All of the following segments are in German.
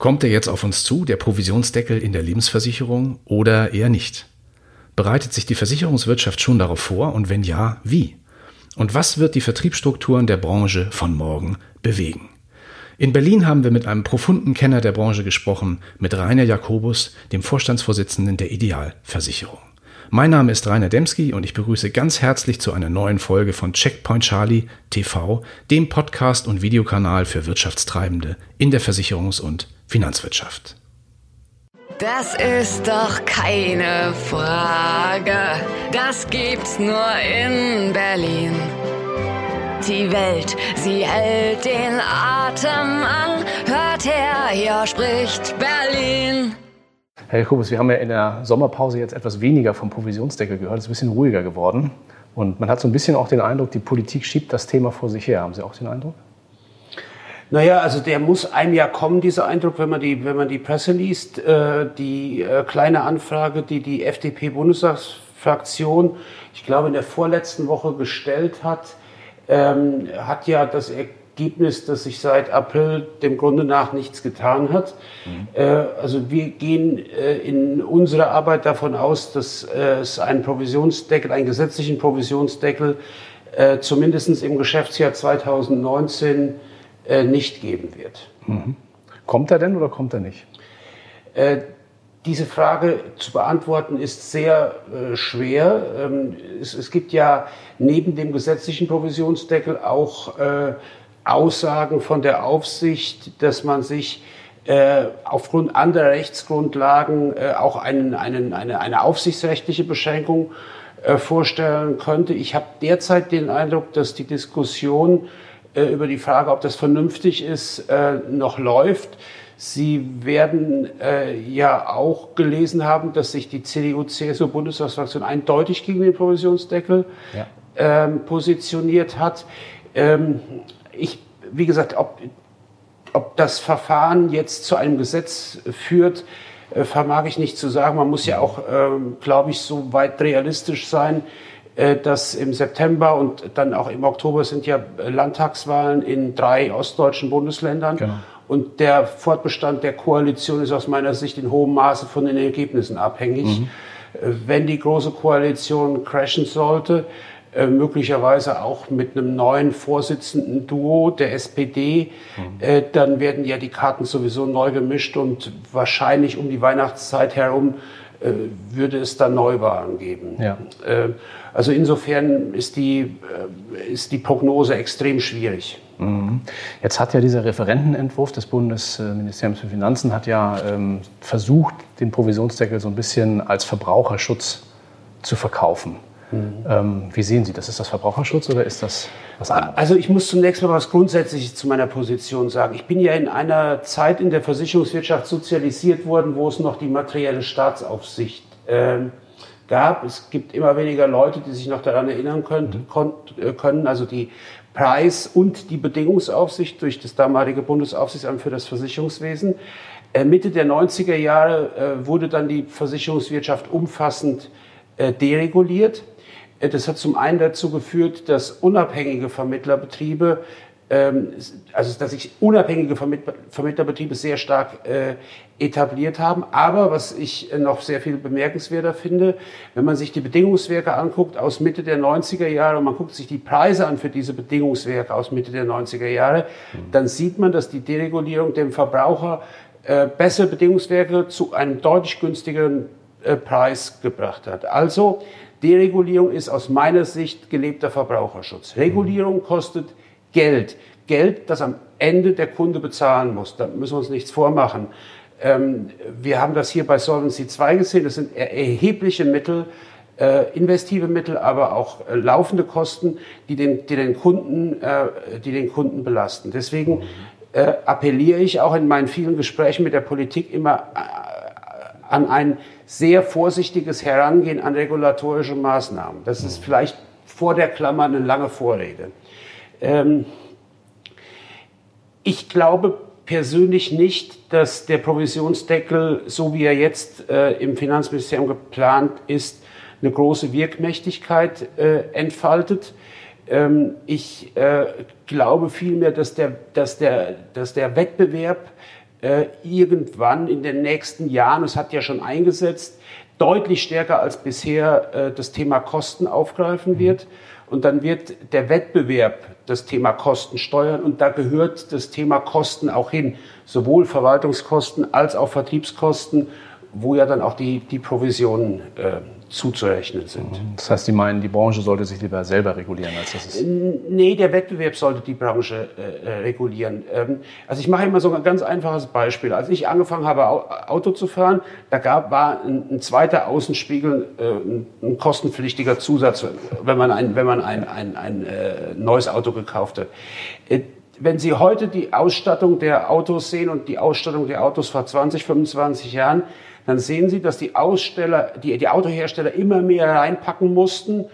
Kommt er jetzt auf uns zu, der Provisionsdeckel in der Lebensversicherung, oder eher nicht? Bereitet sich die Versicherungswirtschaft schon darauf vor und wenn ja, wie? Und was wird die Vertriebsstrukturen der Branche von morgen bewegen? In Berlin haben wir mit einem profunden Kenner der Branche gesprochen, mit Rainer Jakobus, dem Vorstandsvorsitzenden der Idealversicherung. Mein Name ist Rainer Demski und ich begrüße ganz herzlich zu einer neuen Folge von Checkpoint Charlie TV, dem Podcast und Videokanal für Wirtschaftstreibende in der Versicherungs- und Finanzwirtschaft. Das ist doch keine Frage. Das gibt's nur in Berlin. Die Welt, sie hält den Atem an. Hört her, hier spricht Berlin. Herr Jakobus, wir haben ja in der Sommerpause jetzt etwas weniger vom Provisionsdeckel gehört. Es ist ein bisschen ruhiger geworden. Und man hat so ein bisschen auch den Eindruck, die Politik schiebt das Thema vor sich her. Haben Sie auch den Eindruck? Naja, also der muss einem ja kommen, dieser Eindruck, wenn man die, wenn man die Presse liest. Äh, die äh, kleine Anfrage, die die FDP-Bundestagsfraktion, ich glaube, in der vorletzten Woche gestellt hat, ähm, hat ja das Ergebnis, dass sich seit April dem Grunde nach nichts getan hat. Mhm. Äh, also wir gehen äh, in unserer Arbeit davon aus, dass äh, es einen Provisionsdeckel, einen gesetzlichen Provisionsdeckel, äh, zumindest im Geschäftsjahr 2019 äh, nicht geben wird. Mhm. Kommt er denn oder kommt er nicht? Äh, diese Frage zu beantworten ist sehr äh, schwer. Ähm, es, es, gibt ja neben dem gesetzlichen Provisionsdeckel auch äh, Aussagen von der Aufsicht, dass man sich äh, aufgrund anderer Rechtsgrundlagen äh, auch einen, einen, eine, eine aufsichtsrechtliche Beschränkung vorstellen könnte. Ich habe derzeit den Eindruck, dass die Diskussion äh, über die Frage, ob das vernünftig ist, äh, noch läuft. Sie werden äh, ja auch gelesen haben, dass sich die CDU-CSU-Bundestagsfraktion eindeutig gegen den Provisionsdeckel ja. ähm, positioniert hat. Ähm, ich, wie gesagt, ob, ob das Verfahren jetzt zu einem Gesetz führt, äh, vermag ich nicht zu sagen. Man muss ja auch, ähm, glaube ich, so weit realistisch sein, dass im September und dann auch im Oktober sind ja Landtagswahlen in drei ostdeutschen Bundesländern. Genau. Und der Fortbestand der Koalition ist aus meiner Sicht in hohem Maße von den Ergebnissen abhängig. Mhm. Äh, wenn die große Koalition crashen sollte, äh, möglicherweise auch mit einem neuen Vorsitzenden Duo der SPD, mhm. äh, dann werden ja die Karten sowieso neu gemischt und wahrscheinlich um die Weihnachtszeit herum äh, würde es dann Neuwahlen geben. Ja. Äh, also insofern ist die, äh, ist die Prognose extrem schwierig. Mhm. Jetzt hat ja dieser Referentenentwurf des Bundesministeriums für Finanzen hat ja ähm, versucht, den Provisionsdeckel so ein bisschen als Verbraucherschutz zu verkaufen. Mhm. Ähm, wie sehen Sie das? Ist das Verbraucherschutz oder ist das was anderes? Also ich muss zunächst mal was Grundsätzliches zu meiner Position sagen. Ich bin ja in einer Zeit in der Versicherungswirtschaft sozialisiert worden, wo es noch die materielle Staatsaufsicht ähm, gab. Es gibt immer weniger Leute, die sich noch daran erinnern können. Mhm. Äh, können. Also die Preis- und die Bedingungsaufsicht durch das damalige Bundesaufsichtsamt für das Versicherungswesen. Äh, Mitte der 90er Jahre äh, wurde dann die Versicherungswirtschaft umfassend dereguliert. Das hat zum einen dazu geführt, dass unabhängige Vermittlerbetriebe ähm, also dass sich unabhängige Vermittlerbetriebe sehr stark äh, etabliert haben. Aber was ich noch sehr viel bemerkenswerter finde, wenn man sich die Bedingungswerke anguckt aus Mitte der 90er Jahre und man guckt sich die Preise an für diese Bedingungswerke aus Mitte der 90er Jahre, dann sieht man, dass die Deregulierung dem Verbraucher äh, bessere Bedingungswerke zu einem deutlich günstigeren äh, Preis gebracht hat. Also Deregulierung ist aus meiner Sicht gelebter Verbraucherschutz. Regulierung kostet Geld. Geld, das am Ende der Kunde bezahlen muss. Da müssen wir uns nichts vormachen. Ähm, wir haben das hier bei Solvency 2 gesehen. Das sind erhebliche Mittel, äh, investive Mittel, aber auch äh, laufende Kosten, die den, die den Kunden, äh, die den Kunden belasten. Deswegen appelliere ich auch in meinen vielen Gesprächen mit der Politik immer an ein sehr vorsichtiges Herangehen an regulatorische Maßnahmen. Das ist vielleicht vor der Klammer eine lange Vorrede. Ähm, ich glaube persönlich nicht, dass der Provisionsdeckel, so wie er jetzt äh, im Finanzministerium geplant ist, eine große Wirkmächtigkeit äh, entfaltet. Ähm, ich äh, glaube vielmehr, dass der, dass der, dass der Wettbewerb äh, irgendwann in den nächsten Jahren, es hat ja schon eingesetzt, deutlich stärker als bisher äh, das Thema Kosten aufgreifen wird. Und dann wird der Wettbewerb das Thema Kosten steuern und da gehört das Thema Kosten auch hin, sowohl Verwaltungskosten als auch Vertriebskosten, wo ja dann auch die, die Provisionen äh, zuzurechnen sind. Mhm. Das heißt, Sie meinen, die Branche sollte sich lieber selber regulieren, als das ist? Nee, der Wettbewerb sollte die Branche äh, äh, regulieren. Ähm, also ich mache immer so ein ganz einfaches Beispiel. Als ich angefangen habe, Auto zu fahren, da gab, war ein, ein zweiter Außenspiegel äh, ein, kostenpflichtiger Zusatz, wenn man ein, wenn man ein, ein, ein äh, neues Auto gekauft hat. Wenn Sie heute die Ausstattung der Autos sehen und die Ausstattung der Autos vor 20, 25 Jahren, dann sehen Sie, dass die Aussteller, die, die Autohersteller immer mehr reinpacken mussten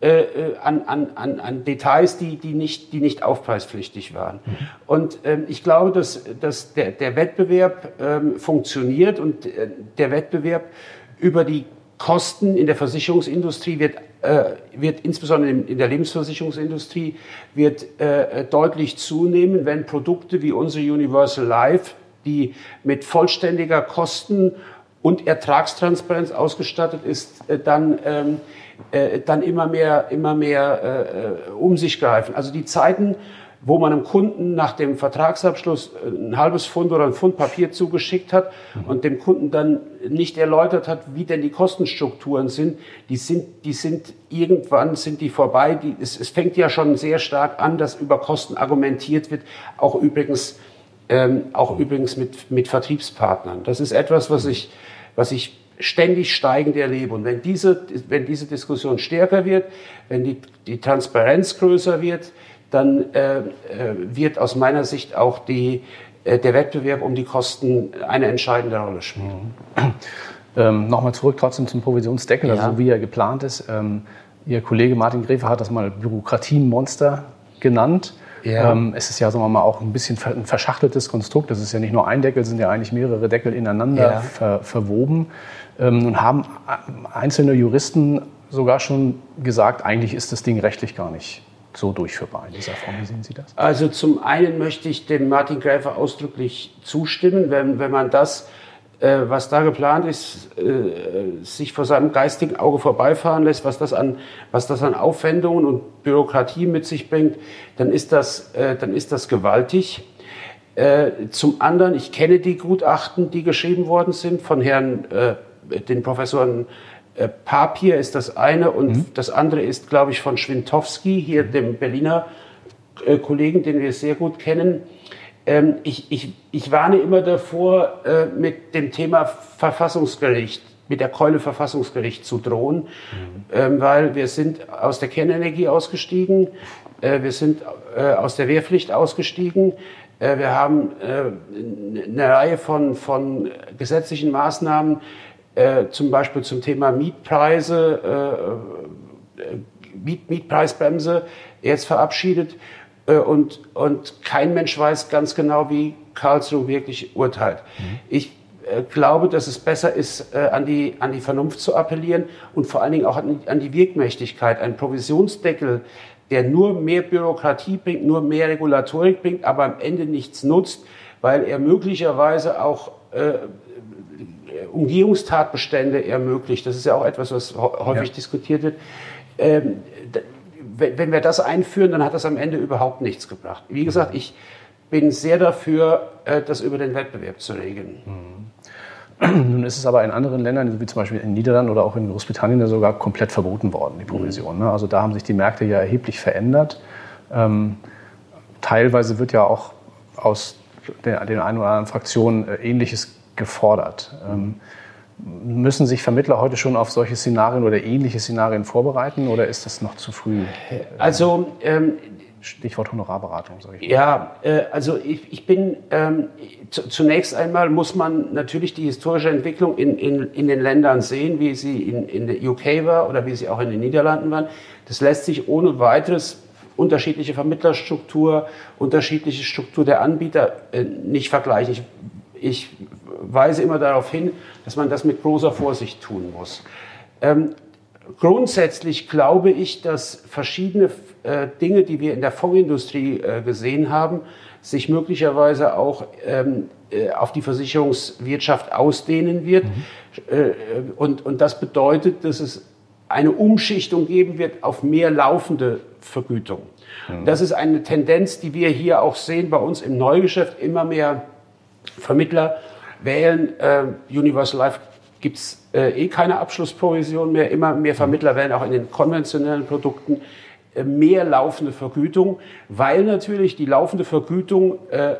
äh, äh, an, an, an, an Details, die, die, nicht, die nicht aufpreispflichtig waren. Mhm. Und ähm, ich glaube, dass, dass der, der Wettbewerb ähm, funktioniert und äh, der Wettbewerb über die Kosten in der Versicherungsindustrie wird, wird insbesondere in, der Lebensversicherungsindustrie wird äh, deutlich zunehmen, wenn Produkte wie unsere Universal Life, die mit vollständiger Kosten und Ertragstransparenz ausgestattet ist, äh, dann, ähm, äh, dann immer mehr, immer mehr äh, äh, um sich greifen. Also die Zeiten, wo man einem Kunden nach dem Vertragsabschluss äh, ein halbes Pfund oder ein Pfund Papier zugeschickt hat und dem Kunden dann nicht erläutert hat, wie denn die Kostenstrukturen sind, die sind, die sind irgendwann sind die vorbei. Die, es, es fängt ja schon sehr stark an, dass über Kosten argumentiert wird, auch übrigens, ähm, auch übrigens mit, mit Vertriebspartnern. Das ist etwas, was ich was ich ständig steigend erlebe. Und wenn diese, wenn diese Diskussion stärker wird, wenn die, die Transparenz größer wird, dann äh, äh wird aus meiner Sicht auch die, äh, der Wettbewerb um die Kosten eine entscheidende Rolle spielen. Mhm. Ähm, Nochmal zurück trotzdem zum Provisionsdeckel, also ja. also so wie er geplant ist. Ähm, Ihr Kollege Martin Gräfer hat das mal Bürokratienmonster genannt. Ja. Ähm, es ist ja, sagen wir mal, auch ein bisschen ein verschachteltes Konstrukt. Das ist ja nicht nur ein Deckel, sind ja eigentlich mehrere Deckel ineinander ja. ver, verwoben. Ähm, nun haben einzelne Juristen sogar schon gesagt, eigentlich ist das Ding rechtlich gar nicht so durchführbar in dieser Form. Wie sehen Sie das? Also zum einen möchte ich dem Martin Gräfer ausdrücklich zustimmen, wenn, wenn man das äh, was da geplant ist, äh, sich vor seinem geistigen Auge vorbeifahren lässt, was das an, was das an Aufwendungen und Bürokratie mit sich bringt, dann ist das, äh, dann ist das gewaltig. Zum anderen, ich kenne die Gutachten, die geschrieben worden sind von Herrn, den Professoren Papier ist das eine und mhm. das andere ist, glaube ich, von Schwintowski, hier dem Berliner Kollegen, den wir sehr gut kennen. Ähm, ich, ich, ich warne immer davor, äh, mit dem Thema Verfassungsgericht, mit der Keule Verfassungsgericht zu drohen, mhm. ähm, weil wir sind aus der Kernenergie ausgestiegen, äh, wir sind äh, aus der Wehrpflicht ausgestiegen, äh, wir haben äh, eine Reihe von, von gesetzlichen Maßnahmen, äh, zum Beispiel zum Thema Mietpreise, Miet, Mietpreisbremse jetzt verabschiedet äh, und, und kein Mensch weiß ganz genau, wie Karlsruhe wirklich urteilt. Mhm. Ich äh, glaube, dass es besser ist, äh, an, die, an die Vernunft zu appellieren und vor allen Dingen auch an, an die Wirkmächtigkeit. Ein Provisionsdeckel, der nur mehr Bürokratie bringt, nur mehr Regulatorik bringt, aber am Ende nichts nutzt, weil er möglicherweise auch äh, Umgehungstatbestände ermöglicht. Das ist ja auch etwas, was häufig ja. diskutiert wird. Ähm, wenn wir das einführen, dann hat das am Ende überhaupt nichts gebracht. Wie gesagt, ich bin sehr dafür, äh, das über den Wettbewerb zu regeln. Nun ist es aber in anderen Ländern, wie zum Beispiel in den Niederlanden oder auch in Großbritannien, sogar komplett verboten worden, die Provision. Ne? Also da haben sich die Märkte ja erheblich verändert. Ähm, teilweise wird ja auch aus den, den einen oder anderen Fraktionen äh, Ähnliches gefordert. Ähm, Müssen sich Vermittler heute schon auf solche Szenarien oder ähnliche Szenarien vorbereiten oder ist das noch zu früh? Also ähm, Stichwort Honorarberatung. Sag ich Ja, äh, also ich, ich bin ähm, zunächst einmal muss man natürlich die historische Entwicklung in, in, in den Ländern sehen, wie sie in, in der UK war oder wie sie auch in den Niederlanden waren. Das lässt sich ohne weiteres unterschiedliche Vermittlerstruktur, unterschiedliche Struktur der Anbieter äh, nicht vergleichen. Ich, ich weise immer darauf hin, dass man das mit großer Vorsicht tun muss. Ähm, grundsätzlich glaube ich, dass verschiedene äh, Dinge, die wir in der Fondsindustrie äh, gesehen haben, sich möglicherweise auch ähm, äh, auf die Versicherungswirtschaft ausdehnen wird. Mhm. Äh, und, und das bedeutet, dass es eine Umschichtung geben wird auf mehr laufende Vergütung. Mhm. Das ist eine Tendenz, die wir hier auch sehen bei uns im Neugeschäft. Immer mehr Vermittler wählen. Äh, Universal Life gibt es äh, eh keine Abschlussprovision mehr. Immer mehr Vermittler wählen auch in den konventionellen Produkten äh, mehr laufende Vergütung, weil natürlich die laufende Vergütung äh,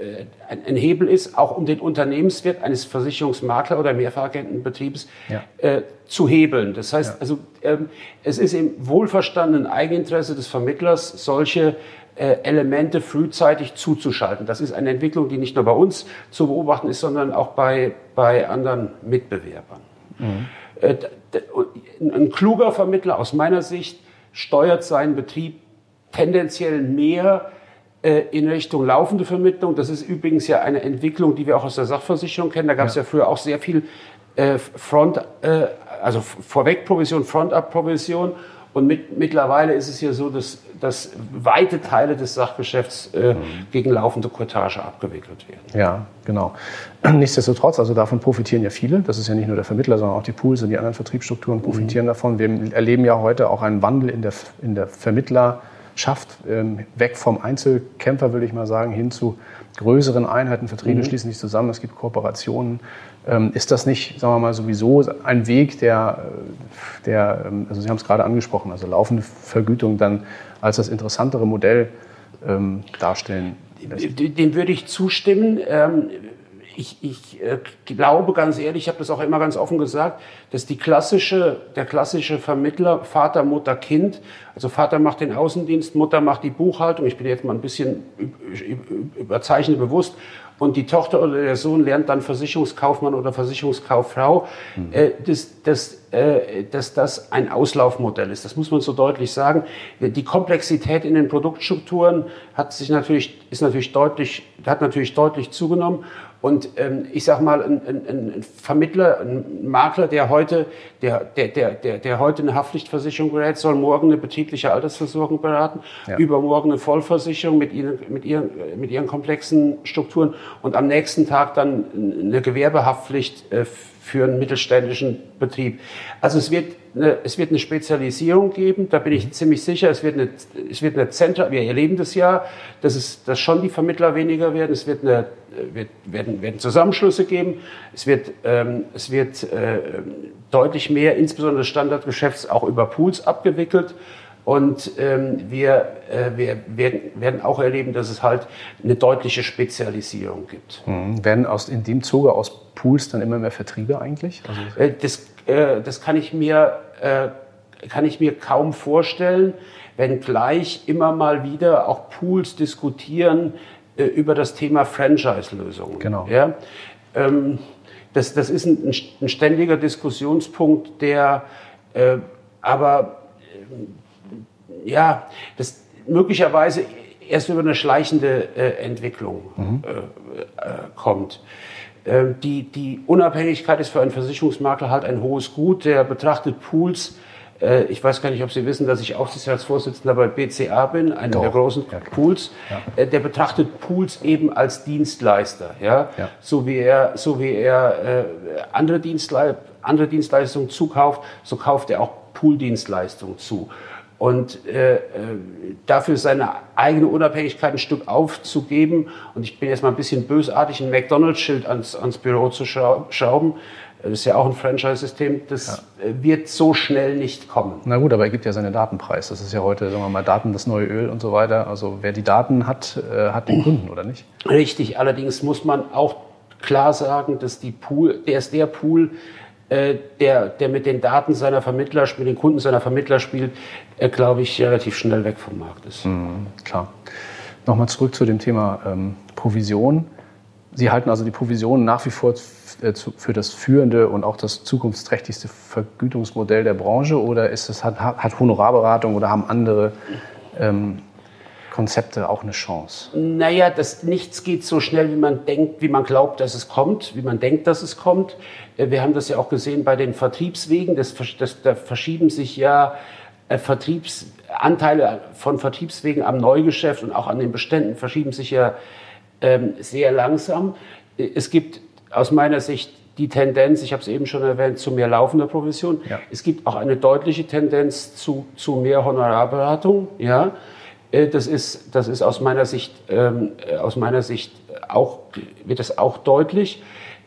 äh, ein Hebel ist, auch um den Unternehmenswert eines Versicherungsmakler oder Mehrfachagentenbetriebs ja. äh, zu hebeln. Das heißt, ja. also ähm, es ist im wohlverstandenen Eigeninteresse des Vermittlers, solche Elemente frühzeitig zuzuschalten. Das ist eine Entwicklung, die nicht nur bei uns zu beobachten ist, sondern auch bei, bei anderen Mitbewerbern. Mhm. Äh, ein kluger Vermittler aus meiner Sicht steuert seinen Betrieb tendenziell mehr äh, in Richtung laufende Vermittlung. Das ist übrigens ja eine Entwicklung, die wir auch aus der Sachversicherung kennen. Da gab es ja. ja. früher auch sehr viel äh, Front, äh, also Vorwegprovision, Front-up-Provision. Und mit, mittlerweile ist es ja so, dass, dass weite Teile des Sachgeschäfts äh, mhm. gegen laufende Courtage abgewickelt werden. Ja, genau. Nichtsdestotrotz, also davon profitieren ja viele. Das ist ja nicht nur der Vermittler, sondern auch die Pools und die anderen Vertriebsstrukturen profitieren mhm. davon. Wir erleben ja heute auch einen Wandel in der, in der Vermittlerschaft, ähm, weg vom Einzelkämpfer, würde ich mal sagen, hin zu größeren Einheiten. Vertriebe mhm. schließen sich zusammen, es gibt Kooperationen. Ähm, ist das nicht, sagen wir mal, sowieso ein Weg, der, der ähm, also Sie haben es gerade angesprochen, also laufende Vergütung dann als das interessantere Modell darstellen? Lässt? Dem würde ich zustimmen. Ich, ich äh, glaube ganz ehrlich, ich habe das auch immer ganz offen gesagt, dass die klassische, der klassische Vermittler Vater, Mutter, Kind, also Vater macht den Außendienst, Mutter macht die Buchhaltung, ich bin jetzt mal ein bisschen überzeichnet bewusst, und die Tochter oder der Sohn lernt dann Versicherungskaufmann oder Versicherungskauffrau, mhm. äh, dass, dass, äh, dass das ein Auslaufmodell ist. Das muss man so deutlich sagen. Die Komplexität in den Produktstrukturen hat sich natürlich, ist natürlich deutlich, hat natürlich deutlich zugenommen. Und ähm, ich sage mal, ein, ein, ein Vermittler, ein Makler, der heute, der, der, der, der, der heute eine Haftpflichtversicherung berät, soll morgen eine betriebliche Altersversorgung beraten, ja. übermorgen eine Vollversicherung mit ihren, mit, ihren, mit ihren komplexen Strukturen und am nächsten Tag dann eine Gewerbehaftpflicht äh, für einen mittelständischen Betrieb. Also es wird eine, es wird eine Spezialisierung geben, da bin ich mhm. ziemlich sicher. Es wird eine, es wird eine Zentral, wir erleben das ja, dass es, dass schon die Vermittler weniger werden. Es wird eine, wird, werden, werden Zusammenschlüsse geben. Es wird, ähm, es wird äh, deutlich mehr, insbesondere des Standardgeschäfts, auch über Pools abgewickelt. Und ähm, wir, äh, wir werden, auch erleben, dass es halt eine deutliche Spezialisierung gibt. Mhm. Werden aus, in dem Zuge aus Pools dann immer mehr Vertriebe eigentlich? Also äh, das, äh, das kann ich mir, äh, kann ich mir kaum vorstellen, wenngleich immer mal wieder auch Pools diskutieren äh, über das Thema Franchise-Lösungen. Genau. Ja? Ähm, das, das ist ein, ein, ständiger Diskussionspunkt, der äh, aber ja, das möglicherweise erst über eine schleichende äh, Entwicklung mhm. äh, äh, kommt. Ähm, die, die Unabhängigkeit ist für einen Versicherungsmakler halt ein hohes Gut. Der betrachtet Pools äh, ich weiß gar nicht, ob Sie wissen, dass ich Aufsichtsratsvorsitzender bei BCA bin, einem Doch. der großen ja. Pools. Ja. Äh, der betrachtet Pools eben als Dienstleister, ja, ja. so wie er, so wie er äh, andere, Dienstle andere Dienstleistungen zukauft, so kauft er auch Pooldienstleistungen zu. Und äh, äh, dafür seine eigene Unabhängigkeit ein Stück aufzugeben, und ich bin jetzt mal ein bisschen bösartig, ein McDonalds-Schild ans, ans Büro zu schrauben, das ist ja auch ein Franchise-System, das ja. Äh, wird so schnell nicht kommen. Na gut, aber er gibt ja seine Datenpreis. Das ist ja heute, sagen wir mal, Daten das neue Öl und so weiter. Also wer die Daten hat, äh, hat den Kunden, oder nicht? Richtig, allerdings muss man auch klar sagen, dass die Pool, der ist der Pool, äh, der, der mit den Daten seiner Vermittler, mit den Kunden seiner Vermittler spielt, äh, glaube ich, relativ schnell weg vom Markt ist. Mhm, klar. Nochmal zurück zu dem Thema ähm, Provision. Sie halten also die Provision nach wie vor für das führende und auch das zukunftsträchtigste Vergütungsmodell der Branche oder ist es, hat, hat Honorarberatung oder haben andere ähm, Konzepte auch eine Chance? Naja, das, nichts geht so schnell, wie man denkt, wie man glaubt, dass es kommt, wie man denkt, dass es kommt. Äh, wir haben das ja auch gesehen bei den Vertriebswegen. Das, das, da verschieben sich ja äh, Vertriebsanteile von Vertriebswegen am Neugeschäft und auch an den Beständen verschieben sich ja ähm, sehr langsam. Es gibt aus meiner Sicht die Tendenz, ich habe es eben schon erwähnt, zu mehr laufender Provision. Ja. Es gibt auch eine deutliche Tendenz zu, zu mehr Honorarberatung. Ja. Äh, das ist, das ist aus meiner Sicht, ähm, äh, aus meiner Sicht auch, wird das auch deutlich.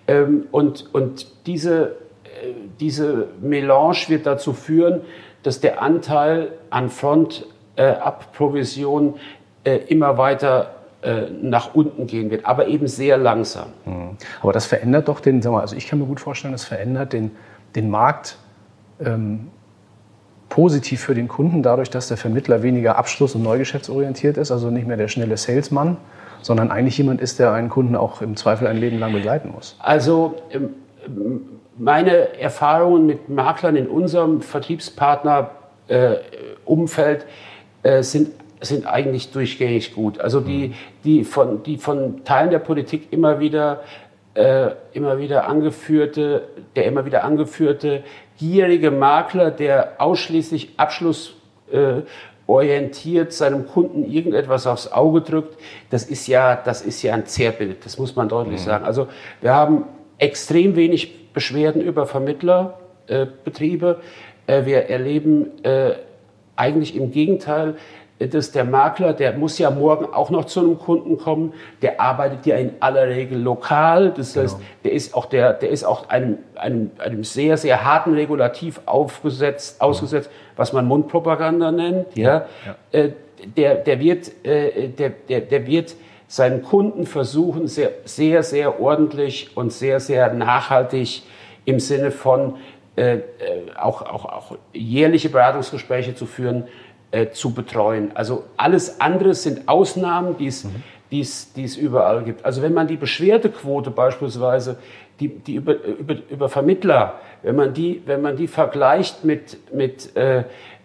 Ähm, und, und diese, äh, diese Melange wird dazu führen, dass der Anteil an Front-Up-Provision äh, äh, immer weiter äh, nach unten gehen wird, aber eben sehr langsam. Mhm. Aber das verändert doch den, sagen wir, also ich kann mir gut vorstellen, das verändert den, den Markt ähm, positiv für den Kunden, dadurch, dass der Vermittler weniger abschluss- und neugeschäftsorientiert ist, also nicht mehr der schnelle Salesman, sondern eigentlich jemand ist, der einen Kunden auch im Zweifel ein Leben lang begleiten muss. Also ähm, meine Erfahrungen mit Maklern in unserem Vertriebspartnerumfeld äh, sind sind eigentlich durchgängig gut. Also die, mhm. die, von, die von Teilen der Politik immer wieder, äh, immer wieder angeführte, der immer wieder angeführte gierige Makler, der ausschließlich Abschluss äh, orientiert seinem Kunden irgendetwas aufs Auge drückt, das ist ja, das ist ja ein Zerrbild. Das muss man deutlich mhm. sagen. Also wir haben extrem wenig Beschwerden über Vermittlerbetriebe. Äh, wir erleben äh, eigentlich im Gegenteil dass der Makler, der muss ja morgen auch noch zu einem Kunden kommen, der arbeitet ja in aller Regel lokal. Das heißt, genau. der ist auch, der, der ist auch einem, einem, einem sehr, sehr harten Regulativ aufgesetzt, ausgesetzt, was man Mundpropaganda nennt. Ja. ja. Äh, der, der, wird, äh, der, der, der wird seinen Kunden versuchen, sehr, sehr, sehr ordentlich und sehr, sehr nachhaltig im Sinne von äh, äh auch, auch, auch jährliche Beratungsgespräche zu führen, äh, zu betreuen. Also alles andere sind Ausnahmen, die es, mhm. die es, die es überall gibt. Also wenn man die Beschwerdequote beispielsweise, die, die über, über, über Vermittler, wenn man die, wenn man die vergleicht mit, mit äh,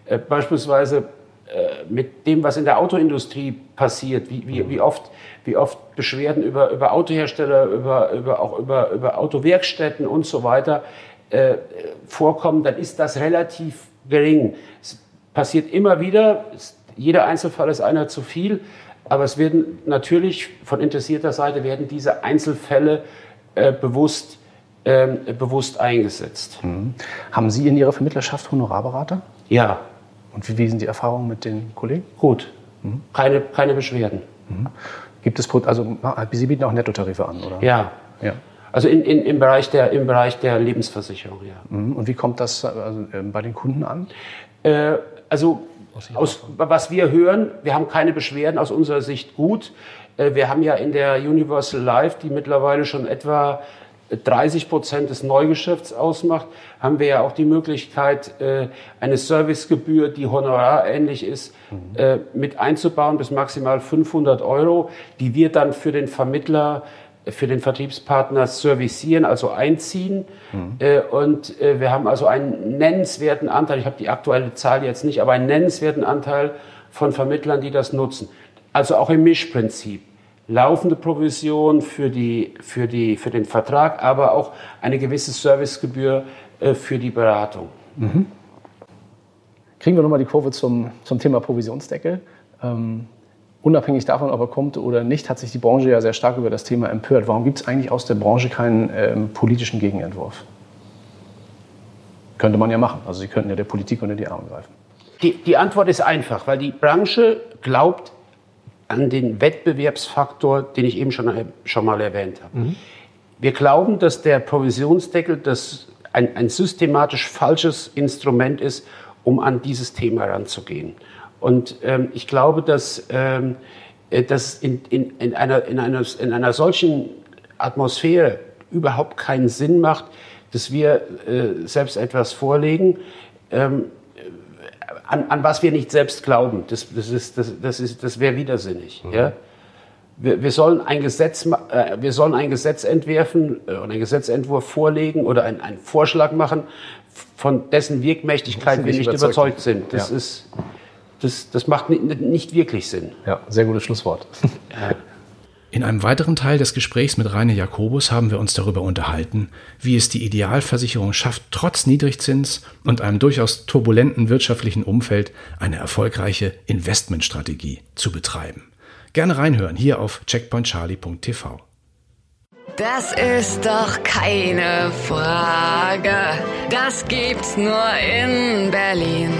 äh, beispielsweise äh, mit dem, was in der Autoindustrie passiert, wie, wie, wie, oft, wie oft Beschwerden über, über Autohersteller, über, über, auch über, über Autowerkstätten und so weiter äh, vorkommen, dann ist das relativ gering. Passiert immer wieder. Jeder Einzelfall ist einer zu viel. Aber es werden natürlich von interessierter Seite werden diese Einzelfälle äh, bewusst, äh, bewusst eingesetzt. Mhm. Haben Sie in Ihrer Vermittlerschaft Honorarberater? Ja. Und wie, wie sind die Erfahrungen mit den Kollegen? Gut. Mhm. Keine, keine Beschwerden. Mhm. Gibt es, also Sie bieten auch Nettotarife an, oder? Ja. ja. Also in, in, im, Bereich der, im Bereich der Lebensversicherung, ja. Mhm. Und wie kommt das also, äh, bei den Kunden an? Äh, also aus, was wir hören, wir haben keine Beschwerden aus unserer Sicht gut. Äh, wir haben ja in der Universal Life, die mittlerweile schon etwa 30 Prozent des Neugeschäfts ausmacht, haben wir ja auch die Möglichkeit, äh, eine Servicegebühr, die honorarähnlich ist, mhm. Äh, mit einzubauen bis maximal 500 Euro, die wir dann für den Vermittler für den Vertriebspartner servicieren, also einziehen. Mhm. Äh, und äh, wir haben also einen nennenswerten Anteil, ich habe die aktuelle Zahl jetzt nicht, aber einen nennenswerten Anteil von Vermittlern, die das nutzen. Also auch im Mischprinzip. Laufende Provision für, die, für, die, für den Vertrag, aber auch eine gewisse Servicegebühr äh, für die Beratung. Mhm. Kriegen wir nochmal die Kurve zum, zum Thema Provisionsdeckel. Ähm unabhängig davon, ob er kommt oder nicht, hat sich die Branche ja sehr stark über das Thema empört. Warum gibt es eigentlich aus der Branche keinen ähm, politischen Gegenentwurf? Könnte man ja machen. Also Sie könnten ja der Politik unter die Arme greifen. Die, die Antwort ist einfach, weil die Branche glaubt an den Wettbewerbsfaktor, den ich eben schon, schon mal erwähnt habe. Mhm. Wir glauben, dass der Provisionsdeckel das ein, ein systematisch falsches Instrument ist, um an dieses Thema heranzugehen. Und ähm, ich glaube, dass ähm, äh, das in, in, in, einer, in, einer, in einer solchen Atmosphäre überhaupt keinen Sinn macht, dass wir äh, selbst etwas vorlegen, ähm, an, an was wir nicht selbst glauben. Das, das, ist, das, das, ist, das wäre widersinnig. Mhm. Ja? Wir, wir, sollen ein Gesetz, äh, wir sollen ein Gesetz entwerfen äh, und einen Gesetzentwurf vorlegen oder ein, einen Vorschlag machen, von dessen Wirkmächtigkeit wir nicht überzeugt, überzeugt sind. Das ja. ist das, das macht nicht wirklich Sinn. Ja, sehr gutes Schlusswort. Ja. In einem weiteren Teil des Gesprächs mit Rainer Jakobus haben wir uns darüber unterhalten, wie es die Idealversicherung schafft, trotz Niedrigzins und einem durchaus turbulenten wirtschaftlichen Umfeld eine erfolgreiche Investmentstrategie zu betreiben. Gerne reinhören hier auf checkpointcharlie.tv. Das ist doch keine Frage. Das gibt's nur in Berlin.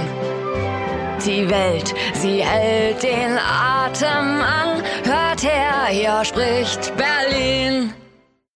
Die Welt, sie hält den Atem an. Hört her, hier spricht Berlin.